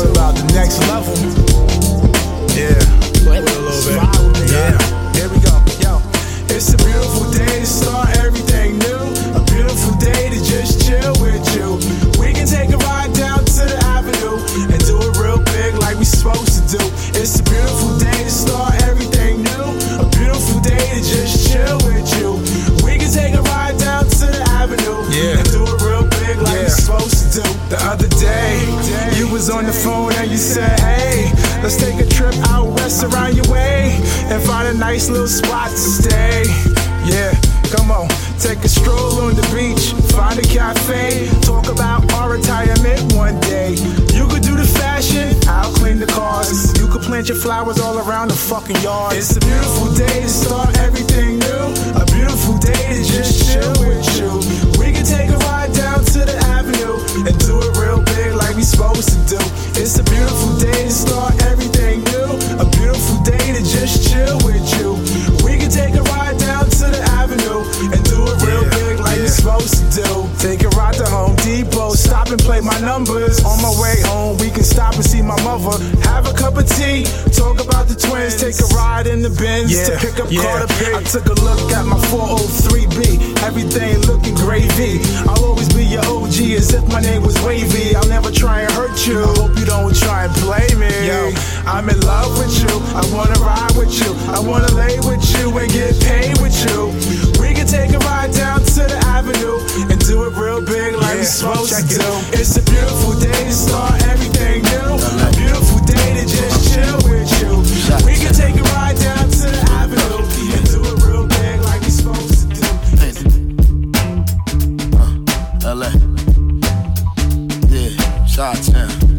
talking about the next level. Yeah, a little bit. Yeah, here we go. Yo, it's a beautiful day to start everything new. A beautiful day to just chill with you. We can take a ride down to the avenue and do it real big like we supposed to do. It's a beautiful day to start everything new. A beautiful day to just chill with you. We can take a ride down to the avenue yeah. and do it real big like yeah. we supposed to do. The other was on the phone and you said, hey, let's take a trip out west around your way and find a nice little spot to stay. Yeah, come on, take a stroll on the beach, find a cafe, talk about our retirement one day. You could do the fashion, I'll clean the cars. You could plant your flowers all around the fucking yard. It's a beautiful day to start everything new, a beautiful day to just chill with you. To pick up. I took a look at my 403B, everything looking gravy. I'll always be your OG as if my name was Wavy. I'll never try and hurt you. I hope you don't try and play me. Yo, I'm in love with you. I wanna ride with you. I wanna lay with you and get paid with you. We can take a ride down to the avenue and do it real big like we supposed to do. It's a beautiful day to start everything new. A beautiful day to just chill with you. We can take a ride down to the Shot Town.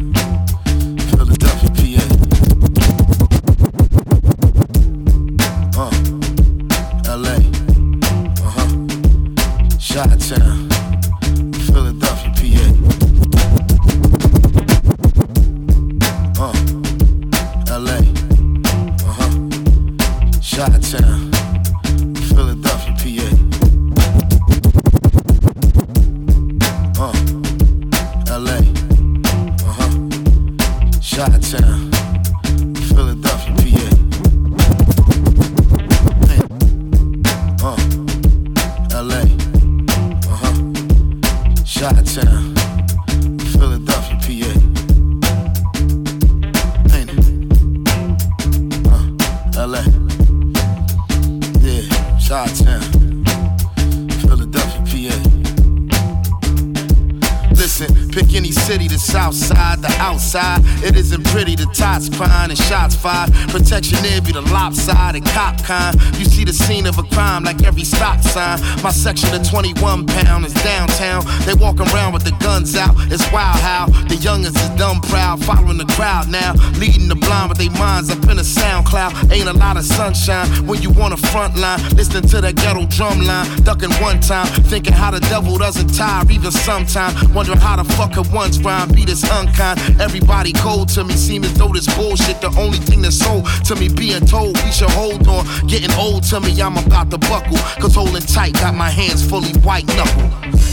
Pick any city, the south side, the outside. It isn't pretty, the tots crying and shots fired. Protection there be the lopsided cop kind. You see the scene of a crime like every stop sign. My section of 21 pound is downtown. They walk around with the guns out. It's wild how the youngest is dumb proud, following the crowd now. Leading the blind with their minds up in a sound cloud. Ain't a lot of sunshine when you on a front line. Listening to that ghetto drum line. Ducking one time, thinking how the devil doesn't tire even sometime. Wondering how the fuck could one's rhyme be this unkind. Everybody cold to me, seem as though this bullshit the only thing that's sold to me. Being told we should hold on. Getting old to me, I'm about to buckle. Cause holding tight, got my hands fully white knuckle.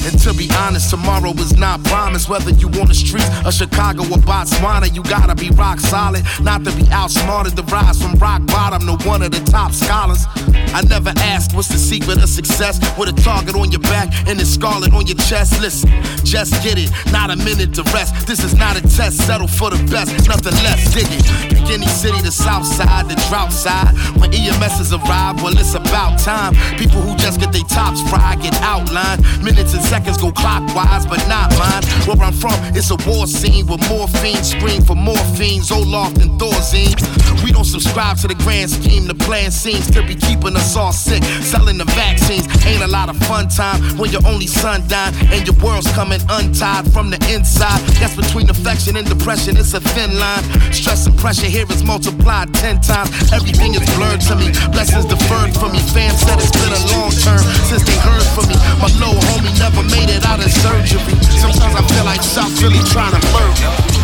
And to be honest, tomorrow is not promised. Whether you on the streets of Chicago or Botswana, you gotta be rock solid. Not to be outsmarted, to rise from rock bottom to one of the top scholars. I never asked what's the secret of success. With a target on your back and a scarlet on your chest. Listen, just get it, not a minute to rest. This is not a test, settle for the best, nothing less. Dig it. Pick city, the south side, the drought side. When EMSs arrive, well, it's about time. People who just get their tops fried get outlined. Minutes and seconds go clockwise, but not mine. Where I'm from, it's a war scene with morphine scream for morphines, Olaf and Thorazine. We don't subscribe to the grand scheme. The plan seems to be keeping us all sick. Selling the vaccines ain't a lot of fun time when your only son died and your world's coming untied from the inside. That's between affection and depression. It's a thin line. Stress and pressure here is multiplied ten times. Everything is blurred to me. Blessings deferred from me. Fam said it's been a long term since they heard from me. My little homie never made it out of surgery. Sometimes I feel like South Philly trying to murder.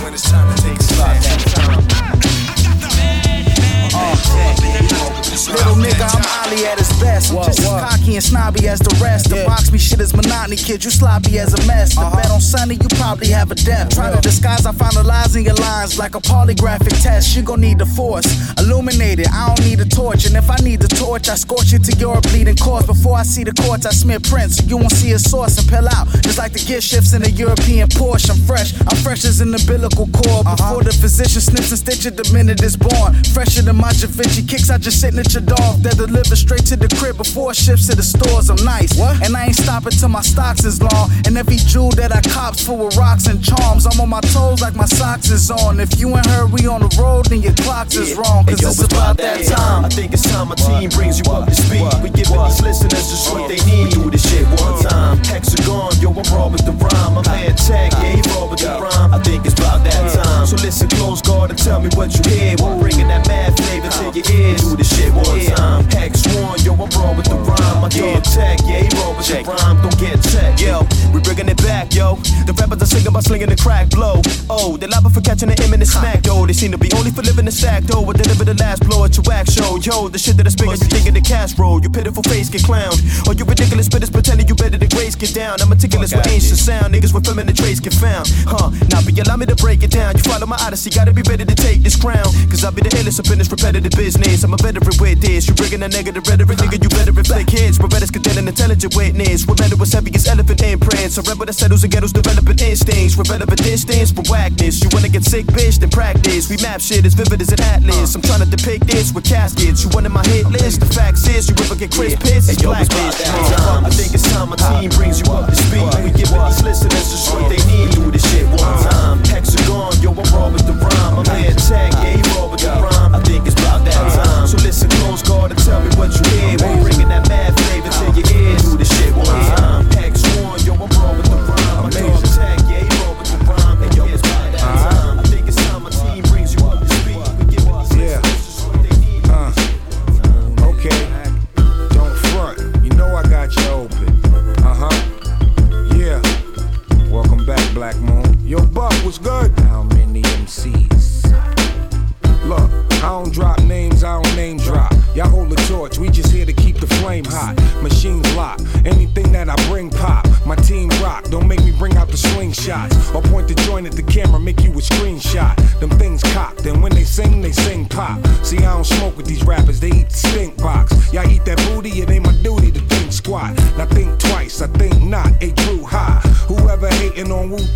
Little best. I'm just as cocky and snobby as the rest. The box me shit is monotony, kid. You sloppy as a mess. The uh-huh. bet on Sunny, you probably have a debt. Try to disguise, I find the lies in your lines like a polygraphic test. You gon' need the force. Illuminate it, I don't need a torch. And if I need the torch, I scorch it to your bleeding corpse. Before I see the courts, I smear prints. So you won't see a source and pill out. Just like the gear shifts in a European Porsche. I'm fresh, I'm fresh as an umbilical cord. Uh-huh. Before the physician snips and stitches the minute it's born. Fresher than my Javinci kicks, I just sitting at your dog. That deliver straight to the crib before shifts to the stores, I'm nice. What? And I ain't stopping till my stocks is long. And every jewel that I cops full of rocks and charms. I'm on my toes like my socks is on. If you ain't heard we on the road, then your clocks is wrong. Cause hey, yo, it's about that time. I think it's time my team brings you up to speed. We giving these listeners just what they need. Do this shit one uh. time. Hexagon, yo, I'm raw with the rhyme. My man Tag, yeah, he raw with the rhyme. I think it's about that uh. time. So listen close, guard, and tell me what you hear. We're bringing that mad flavor to uh. your ears. Do this shit one time. Tag, yeah, he raw with the rhyme. Don't get tech, yo. Yo. The rappers are singing about slinging the crack blow. Oh, they liable for catching the imminent smack, yo. They seem to be only for living the stack, though. But deliver the last blow at your wax show, yo. The shit that I spit, you thinking the cash roll. You pitiful face get clowned. Or you ridiculous spitters pretending you better than grace get down. I'm meticulous with ancient sound. Niggas with feminine traits get found. Huh, now be allow me to break it down. You follow my odyssey, gotta be ready to take this crown. Cause I'll be the illest up in this repetitive business. I'm a veteran with this. You bringing a negative rhetoric, nigga, you better reflect kids. We're better intelligent witness. We're better heavy as elephant imprints. A rebel that settles and ghettos developing instincts. We're relevant distance from whackness. You wanna get sick, bitch, then practice. We map shit as vivid as an atlas. I'm trying to depict this with caskets. You wanted my hit list. The facts is, you ever get Chris Pitts, it's black bitch. I think it's time my team brings you up to speed. We give these listeners just what they need. Do this shit one time. Uh-huh. Hexagon,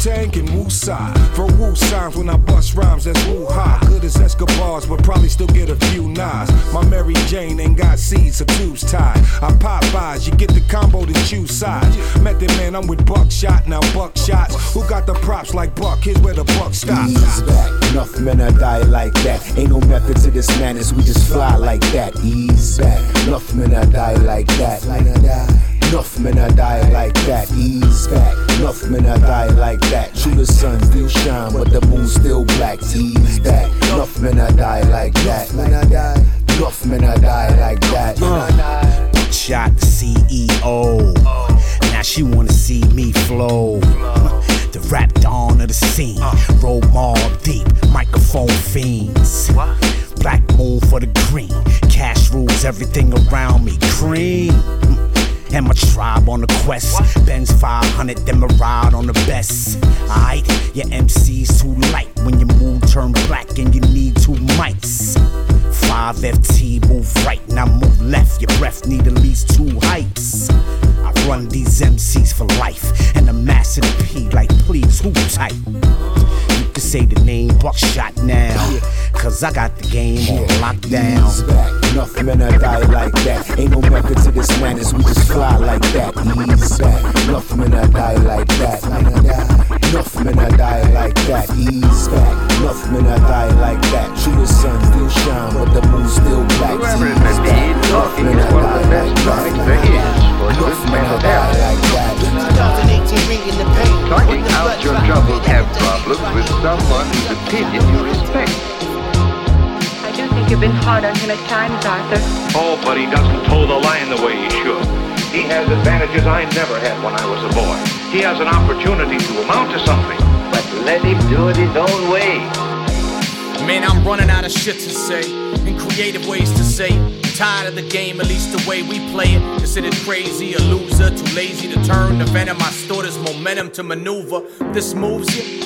Tang can Wu side. For Wu signs when I bust rhymes, that's Wu high. Good as Escobars, but probably still get a few knives. My Mary Jane ain't got seeds, so tubes tied. I pop buys, you get the combo to choose sides. Method man, I'm with buckshot, now buckshots. Who got the props like Buck? Here's where the buck stops. Ease back, enough men are die like that. Ain't no method to this madness, we just fly like that. Ease back, enough men are die like that. like that. Enough men are die like that. Ease back, enough men are die like that. True, the sun still shine, but the moon still black. Ease back, enough men are die like that. Enough men are die like that. Uh. Shot the CEO. Now she wanna see me flow. The rap dawn of the scene. Uh. Roll mall deep, microphone fiends. Black moon for the green. Cash rules everything around me. Cream. And my tribe on the quest. Benz 500, then my ride on the best. Alright, your MC's too light when your moon turn black and you need two mics. 5 FT, move right, now move left. Your breath need at least two heights. I run these MCs for life, and I'm massing the P like, please, who tight? You can say the name Buckshot now, oh, cause I got the game on lockdown. Ease back, enough men are die like that. Ain't no method to this madness, we just fly like that. Ease back, enough men are die like that. Enough men are die like that. Ease back, enough men are die like that. True, the sun still shine, but the moon still black. Whoever it Ease may be, back, enough talking men is are one of the die best like topics that. there is for Enough good men mental are die like that. 2018 bringing the pain. Talking out your troubles have problems with someone whose opinion you respect. I do think you've been hard on him at times, Arthur. Oh, but he doesn't toe the line the way he should. He has advantages I never had when I was a boy. He has an opportunity to amount to something. But let him do it his own way. Man, I'm running out of shit to say and creative ways to say. Tired of the game, at least the way we play it. Considered crazy, a loser, too lazy to turn the venom. I store this momentum to maneuver. This moves you.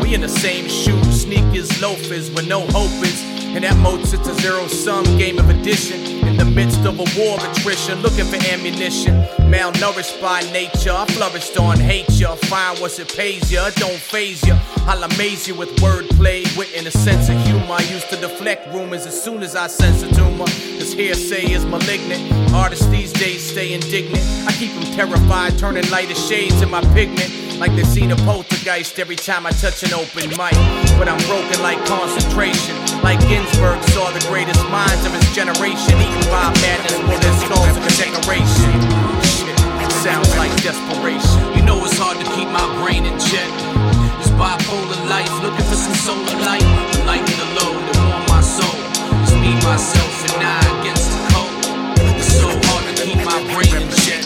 We in the same shoes, sneakers, loafers, with no hope is And that most, it's a zero sum game of addition. In the midst of a war of attrition, looking for ammunition. Malnourished by nature, I flourished on hate ya. Find once it pays ya, don't phase ya. I'll amaze you with wordplay, wit, and a sense of humor. I used to deflect rumors as soon as I sense a tumor. Cause hearsay is malignant. Artists these days stay indignant. I keep them terrified, turning lighter shades in my pigment. Like they seen a poltergeist every time I touch an open mic. But I'm broken like concentration. Like Ginsberg saw the greatest minds of his generation. Eaten by madness for their skulls of a decoration. It sounds like desperation. You know it's hard to keep my brain in check. This bipolar life, looking for some solar light. The light and the low that warm my soul. It's me, myself, and I against the cold. It's so hard to keep my brain in check.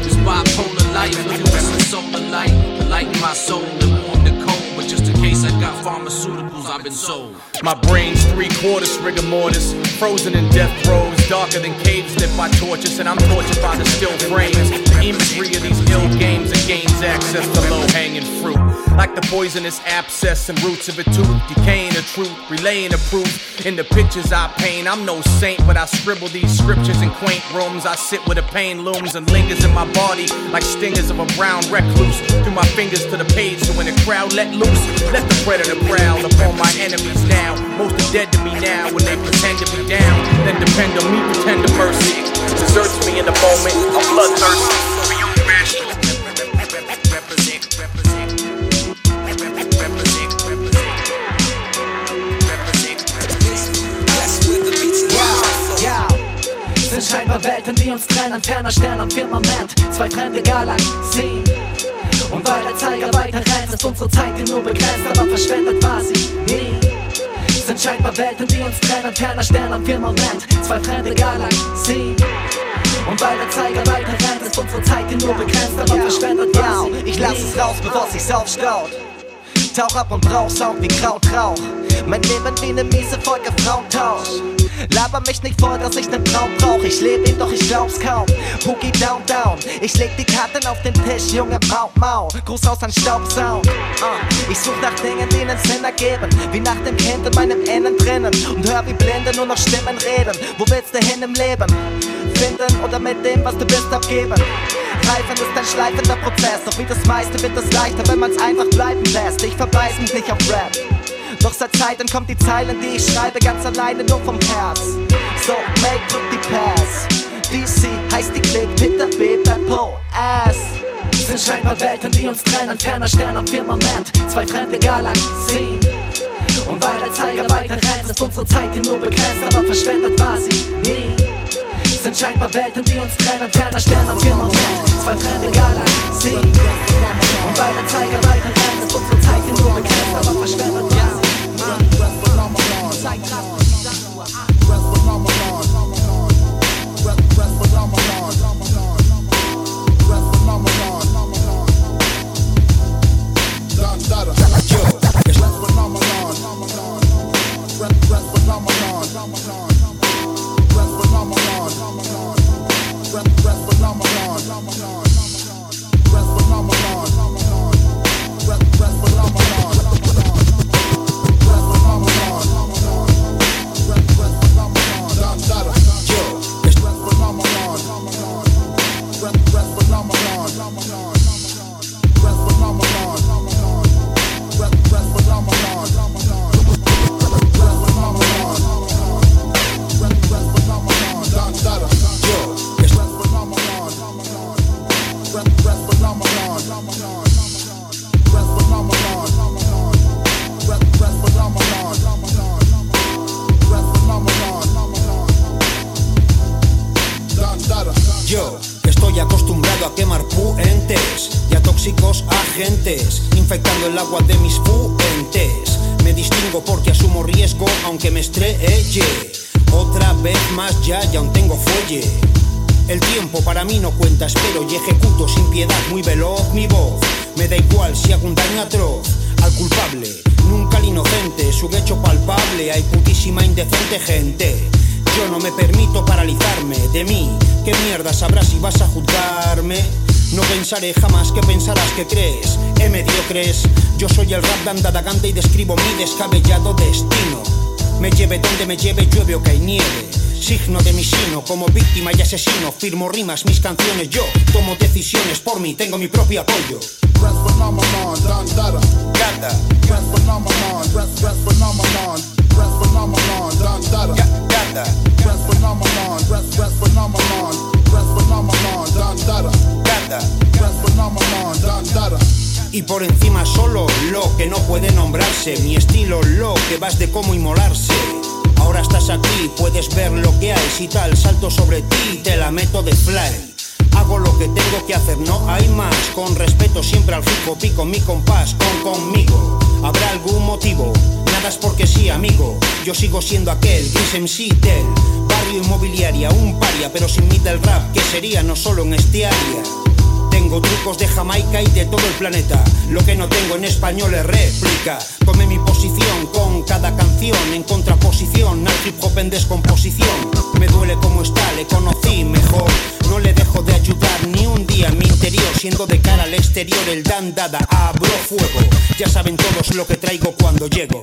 This bipolar life, looking for some solar light. The light in my soul that warm the cold. But just in case I got pharmaceuticals, I've been sold. My brain's three quarters rigor mortis, frozen in death than caves torches, and I'm tortured by the still frames. The imagery of these ill games that gains access to low hanging fruit. Like the poisonous abscess and roots of a tooth, decaying the truth, relaying the proof. In the pictures I paint, I'm no saint, but I scribble these scriptures in quaint rooms. I sit where the pain looms and lingers in my body like stingers of a brown recluse. Through my fingers to the page, so when the crowd let loose, let the predator prowl upon my enemies now. Most are dead to me now when they pretend to be down. Then depend on me, pretend to mercy. Deserts me in the moment, I'm bloodthirsty. Sind scheinbar Welten, die uns trennen, ferner Stern am Firmament, zwei fremde Galaxien. Und weil der Zeiger weiter rennt, ist unsere Zeit hier nur begrenzt, aber verschwendet war sie nie. Sind scheinbar Welten, die uns trennen, ferner Stern am Firmament, zwei fremde Galaxien. Und weil der Zeiger weiter rennt, ist unsere Zeit hier nur begrenzt, aber verschwendet war sie Ich lass es raus, bevor sich's aufstaut. Tauch ab und brauch Sound wie Krautrauch. Mein Leben wie ne miese Folge Frauentausch. Laber mich nicht vor, dass ich nen Traum brauch. Ich lebe ihn, doch ich glaub's kaum. Boogie down, down. Ich leg die Karten auf den Tisch, Junge, mau, mau. Gruß aus an Staubsound. Uh. Ich such nach Dingen, die nen Sinn ergeben. Wie nach dem Kind in meinem Innen drinnen. Und hör wie Blinde nur noch Stimmen reden. Wo willst du hin im Leben? Finden oder mit dem, was du bist, abgeben. Reifen ist ein schleifender Prozess, doch wie das meiste wird es leichter, wenn man's einfach bleiben lässt. Ich verweis mich nicht auf Rap. Doch seit Zeiten kommt die Zeilen, die ich schreibe, ganz alleine nur vom Herz. So, make drück die Pass. DC heißt die Klick, Peter B, Beppo, Ass. Sind scheinbar Welten, die uns trennen, ferner Stern am Firmament, zwei fremde Galaxien. Und weil der Zeiger weiter rennt, ist unsere Zeit hier nur begrenzt, aber verschwendet war sie nie. Sind scheinbar Welten, die uns trennen, ferner Stern am Firmament, zwei fremde Galaxien. Und weil der Zeiger weiter rennt, ist unsere Zeit hier nur begrenzt, aber verschwendet war sie nie. Yo Porque asumo riesgo aunque me estrelle. Otra vez más ya, ya aún tengo fuelle. El tiempo para mí no cuenta, espero y ejecuto sin piedad, muy veloz mi voz. Me da igual si hago un daño atroz al culpable, nunca al inocente, su hecho palpable. Hay putísima indecente gente. Yo no me permito paralizarme de mí. ¿Qué mierda sabrás si vas a juzgarme? No pensaré jamás que pensarás que crees en mediocres. Yo soy el rap de andada y describo mi descabellado destino. Me lleve donde me lleve, llueve o cae nieve. Signo de mi sino, como víctima y asesino. Firmo rimas, mis canciones, yo tomo decisiones por mí, tengo mi propio apoyo. Ganda. Y por encima solo lo que no puede nombrarse. Mi estilo lo que vas de cómo inmolarse. Ahora estás aquí, puedes ver lo que hay. Si tal, salto sobre ti, te la meto de fly. Hago lo que tengo que hacer, no hay más. Con respeto siempre al fico, pico mi compás, con conmigo. Habrá algún motivo, porque sí, amigo. Yo sigo siendo aquel, gris MC del barrio inmobiliaria, un paria, pero sin mí del rap, que sería no solo en este área. Tengo trucos de Jamaica y de todo el planeta. Lo que no tengo en español es réplica. Tomé mi posición con cada canción en contraposición al hip hop en descomposición. Me duele como está, le conocí mejor. No le dejo de ayudar ni un día en mi interior. Siendo de cara al exterior el dan dada, abro fuego. Ya saben todos lo que traigo cuando llego.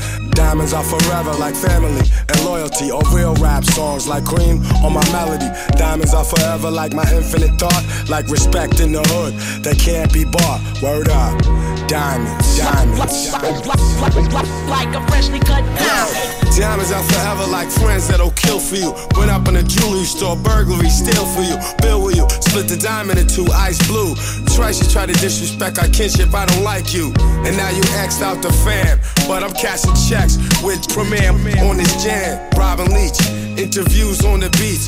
Diamonds are forever like family and loyalty, or real rap songs like cream or my melody. Diamonds are forever like my infinite thought, like respect in the hood that can't be bought. Word up, diamonds, diamonds. Like a freshly cut diamond. Diamonds are forever like friends that'll kill for you. Went up in a jewelry store, burglary, steal for you, bill with you. Split the diamond in two, ice blue. Twice you try to disrespect our kinship, I don't like you. And now you axed out the fam. But I'm cashing checks with Premier on this jam. Robin Leach, interviews on the beach.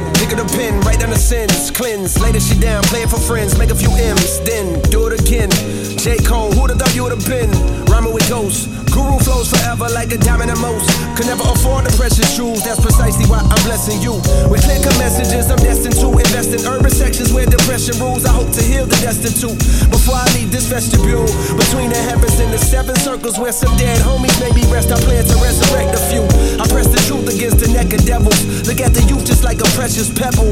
Pick up the pen, write down the sins, cleanse, lay this shit down, play it for friends, make a few M's, then do it again. J. Cole, who'da thought you would've been? Rhyming with ghosts. Forever like a diamond at most. Could never afford the precious jewels, that's precisely why I'm blessing you. With clear messages, I'm destined to invest in urban sections where depression rules. I hope to heal the destitute before I leave this vestibule. Between the heavens and the seven circles where some dead homies maybe rest, I plan to resurrect a few. I press the truth against the neck of devils. Look at the youth just like a precious pebble.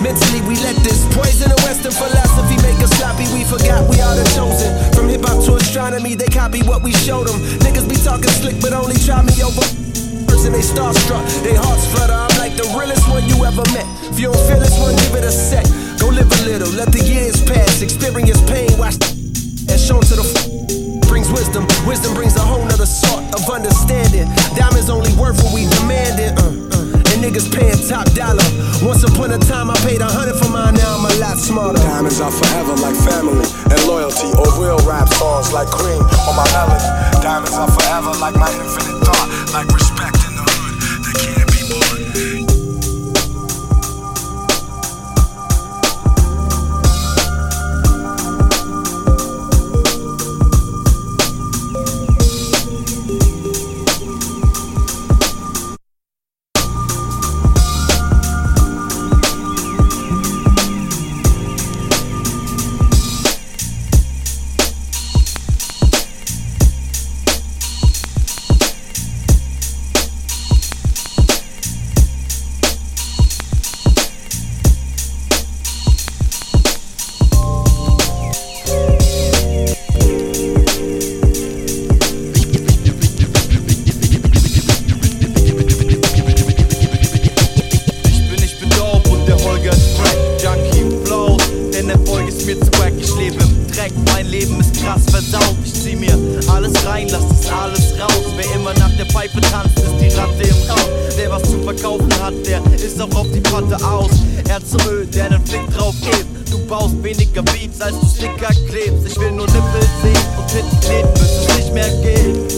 Mentally, we let this poison of Western philosophy make us sloppy. We forgot we are the chosen. From hip hop to astronomy, they copy what we showed them. Niggas be talking slick, but only try me over. Person they starstruck, they hearts flutter. I'm like the realest one you ever met. If you don't feel this one, give it a sec. Go live a little, let the years pass. Experience pain, watch and shown to the f- brings wisdom. Wisdom brings a whole nother sort of understanding. Diamonds only worth what we demand it. uh. Niggas paying top dollar. Once upon a time, I paid a hundred for mine. Now I'm a lot smarter. Diamonds are forever like family and loyalty, or real rap songs like cream or my melody. Diamonds are forever like my infinite thought, like respect direkt, mein Leben ist krass versaut. Ich zieh mir alles rein, lass es alles raus. Wer immer nach der Pfeife tanzt, ist die Ratte im Raum. Der was zu verkaufen hat, der ist auch auf die Patte aus. Er zu Öl, der einen Flick drauf gibt. Du baust weniger Beats, als du Sticker klebst. Ich will nur Nippel sehen und Titten kleben, bis es nicht mehr geht.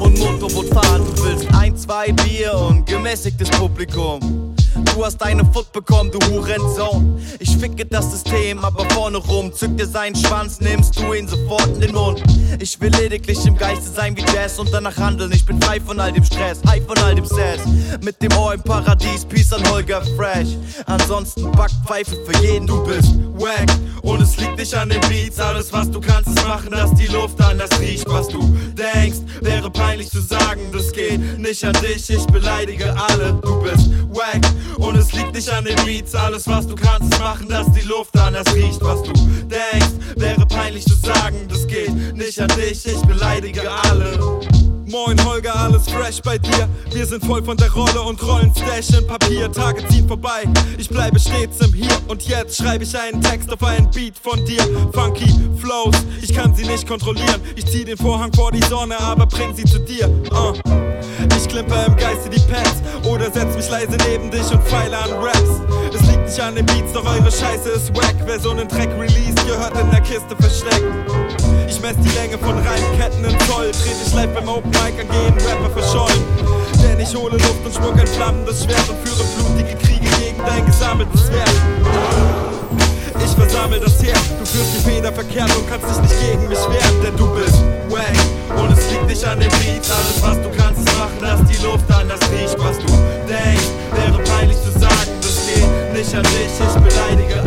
Und Motorboot fahren, du willst ein, zwei Bier und gemäßigtes Publikum. Du hast deine Foot bekommen, du Hurensohn. Ich ficke das System, aber vorne rum. Zück dir seinen Schwanz, nimmst du ihn sofort in den Mund. Ich will lediglich im Geiste sein wie Jazz und danach handeln. Ich bin frei von all dem Stress, high von all dem Sass. Mit dem Ohr im Paradies, Peace an Holger Fresh. Ansonsten Backpfeife für jeden, du bist wack. Und es liegt nicht an den Beats, alles was du kannst ist machen, dass die Luft anders riecht. Was du denkst, wäre peinlich zu sagen, das geht nicht an dich, ich beleidige alle. Du bist wack und es liegt nicht an den Beats, alles was du kannst ist machen, dass die Luft anders riecht. Was du denkst, wäre peinlich zu sagen, das geht nicht an dich, ich beleidige alle. Moin Holger, alles fresh bei dir. Wir sind voll von der Rolle und rollen Stash in Papier. Tage ziehen vorbei, ich bleibe stets im Hier und Jetzt. Schreibe ich einen Text auf einen Beat von dir. Funky Flows, ich kann sie nicht kontrollieren. Ich zieh den Vorhang vor die Sonne, aber bring sie zu dir. Uh. Ich klimper im Geiste die Pants oder setz mich leise neben dich und feile an Raps. Es liegt nicht an den Beats, doch eure Scheiße ist wack. Wer so einen Track released, gehört in der Kiste versteckt. Ich mess die Länge von Reimketten in Zoll. Dreh dich live beim Open Mic an jeden Rapper verschollen. Denn ich hole Luft und schmuck ein flammendes Schwert und führe blutige Kriege gegen dein gesammeltes Wert. Ich versammel das Herz, du führst die Feder verkehrt und kannst dich nicht gegen mich wehren, denn du bist wack. Und es liegt nicht an den Beats, alles was du kannst ist machen, dass die Luft anders riecht. Was du denkst, wäre peinlich zu sagen, das geht nicht an dich, ich beleidige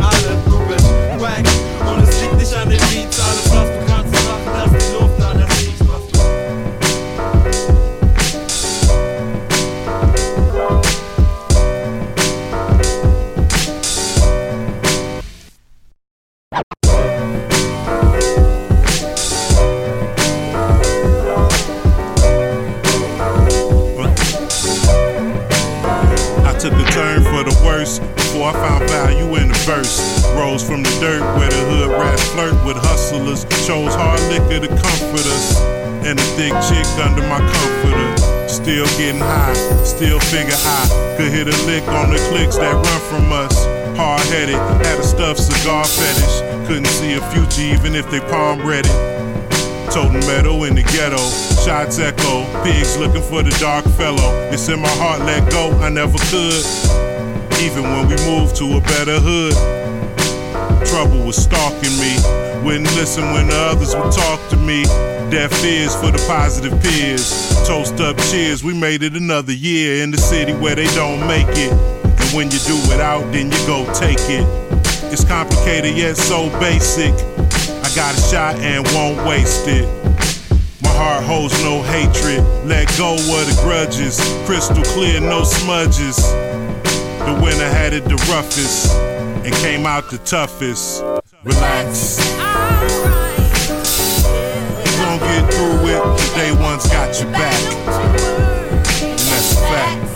future even if they palm ready. Totem metal in the ghetto. Shots echo. Pigs looking for the dark fellow. It's in my heart, let go. I never could. Even when we moved to a better hood. Trouble was stalking me. Wouldn't listen when the others would talk to me. Deaf ears for the positive peers. Toast up, cheers. We made it another year in the city where they don't make it. And when you do it out, then you go take it. It's complicated yet so basic. I got a shot and won't waste it. My heart holds no hatred. Let go of the grudges. Crystal clear, no smudges. The winner had it the roughest and came out the toughest. Relax. You gon' get through it. The day one's got your back. And that's a fact.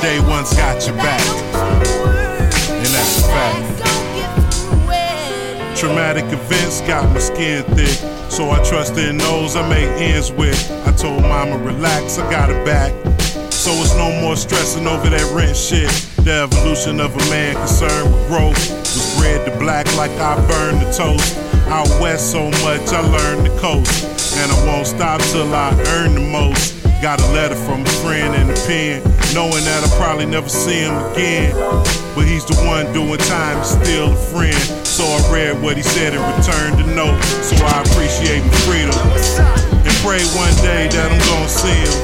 Day one's got your back. And that's a fact. Traumatic events got my skin thick. So I trust in those I make ends with. I told mama, relax, I got it back. So it's no more stressing over that rent shit. The evolution of a man concerned with growth was bred to black like I burned the toast. Out west so much I learned the coast. And I won't stop till I earn the most. Got a letter from a friend in the pen, knowing that I'll probably never see him again. But he's the one doing time, still a friend. So I read what he said and returned the note. So I appreciate my freedom. And pray one day that I'm gonna see him.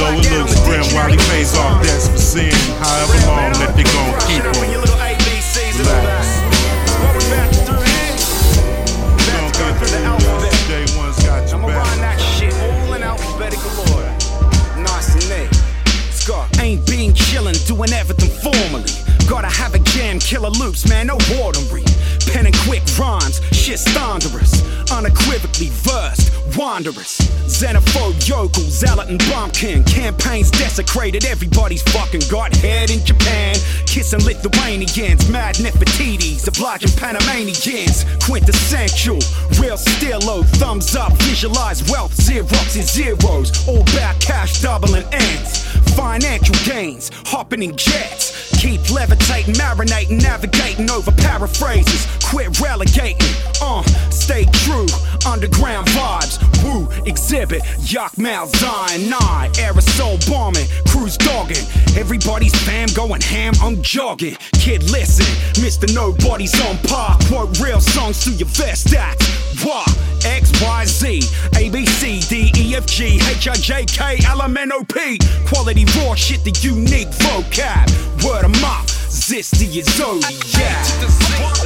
Though it looks grim while he pays off debts for sin. However long that they gon' keep him. Relax. Through this. Day one's got your back. Ain't been chillin', doing everything formally. Gotta have a jam, killer loops, man, no ordinary. Pen and quick rhymes, shit's thunderous. Unequivocally versed, wanderers. Xenophobe, yokel, zealot, and bumpkin. Campaigns desecrated, everybody's fucking got head in Japan. Kissing Lithuanians, mad Nefertiti's, obliging Panamanians. Quintessential, real stilo, thumbs up, visualize wealth, Xerox and zeros. All back cash, doubling ends. Financial gains, hopping in jets. Keep levitating, marinating, navigating over paraphrases. Quit relegating, uh, stay true. Underground vibes, woo, exhibit, Yak Mal Zion 9, aerosol bombing, cruise dogging. Everybody's fam going ham, I'm jogging. Kid, listen, Mr. Nobody's on par. Quote real songs through your vest stats. Why? X, Y, Z, A, B, C, D, E, F, G, H, I, J, K, L, M, N, O, P. Quality raw shit, the unique vocab. Word of mouth, Zisty is Zodiac.